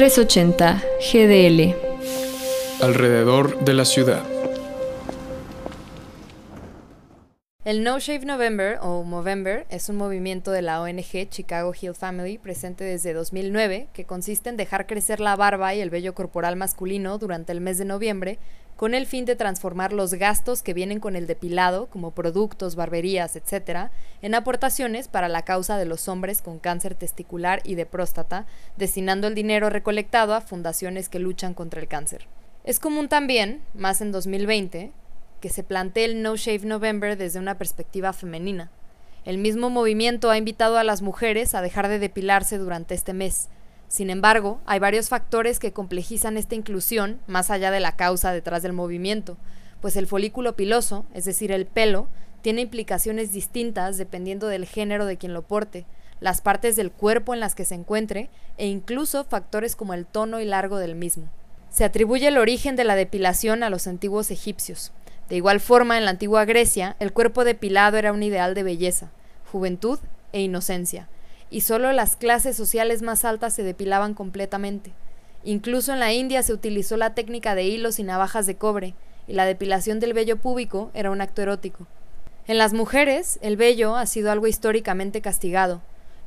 380 GDL. Alrededor de la ciudad. El No Shave November o Movember es un movimiento de la ONG Chicago Hill Family presente desde 2009 que consiste en dejar crecer la barba y el vello corporal masculino durante el mes de noviembre con el fin de transformar los gastos que vienen con el depilado, como productos, barberías, etc., en aportaciones para la causa de los hombres con cáncer testicular y de próstata, destinando el dinero recolectado a fundaciones que luchan contra el cáncer. Es común también, más en 2020, que se plantee el No Shave November desde una perspectiva femenina. El mismo movimiento ha invitado a las mujeres a dejar de depilarse durante este mes, sin embargo, hay varios factores que complejizan esta inclusión más allá de la causa detrás del movimiento, pues el folículo piloso, es decir, el pelo, tiene implicaciones distintas dependiendo del género de quien lo porte, las partes del cuerpo en las que se encuentre e incluso factores como el tono y largo del mismo. Se atribuye el origen de la depilación a los antiguos egipcios. De igual forma, en la antigua Grecia, el cuerpo depilado era un ideal de belleza, juventud e inocencia, y solo las clases sociales más altas se depilaban completamente. Incluso en la India se utilizó la técnica de hilos y navajas de cobre, y la depilación del vello púbico era un acto erótico. En las mujeres, el vello ha sido algo históricamente castigado.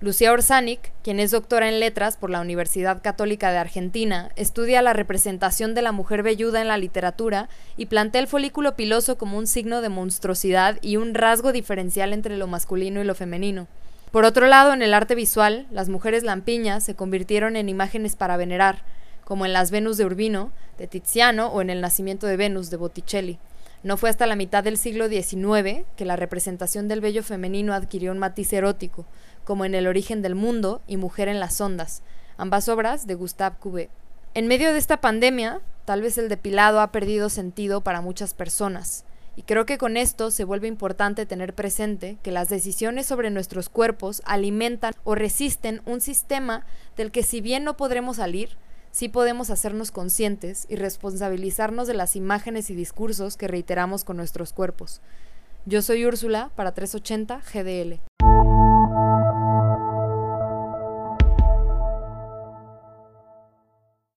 Lucía Orsanic, quien es doctora en letras por la Universidad Católica de Argentina, estudia la representación de la mujer velluda en la literatura y plantea el folículo piloso como un signo de monstruosidad y un rasgo diferencial entre lo masculino y lo femenino. Por otro lado, en el arte visual, las mujeres lampiñas se convirtieron en imágenes para venerar, como en las Venus de Urbino, de Tiziano, o en el Nacimiento de Venus, de Botticelli. No fue hasta la mitad del siglo XIX que la representación del vello femenino adquirió un matiz erótico, como en El origen del mundo y Mujer en las ondas, ambas obras de Gustave Courbet. En medio de esta pandemia, tal vez el depilado ha perdido sentido para muchas personas. Y creo que con esto se vuelve importante tener presente que las decisiones sobre nuestros cuerpos alimentan o resisten un sistema del que si bien no podremos salir, sí podemos hacernos conscientes y responsabilizarnos de las imágenes y discursos que reiteramos con nuestros cuerpos. Yo soy Úrsula para 380 GDL.